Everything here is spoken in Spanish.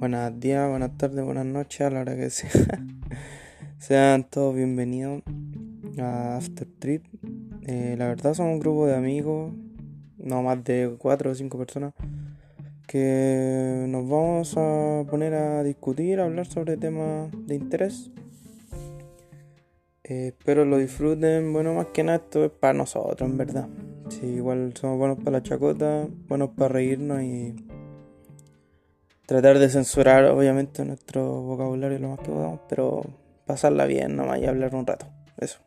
buenos días, buenas tardes, buenas noches, a la hora que sea. Sean todos bienvenidos a After Trip. Eh, la verdad somos un grupo de amigos, no más de 4 o 5 personas, que nos vamos a poner a discutir, a hablar sobre temas de interés. Eh, espero lo disfruten, bueno, más que nada esto es para nosotros, en verdad. Sí, igual somos buenos para la chacota, buenos para reírnos y tratar de censurar obviamente nuestro vocabulario lo más que podamos, pero pasarla bien nomás y hablar un rato. Eso.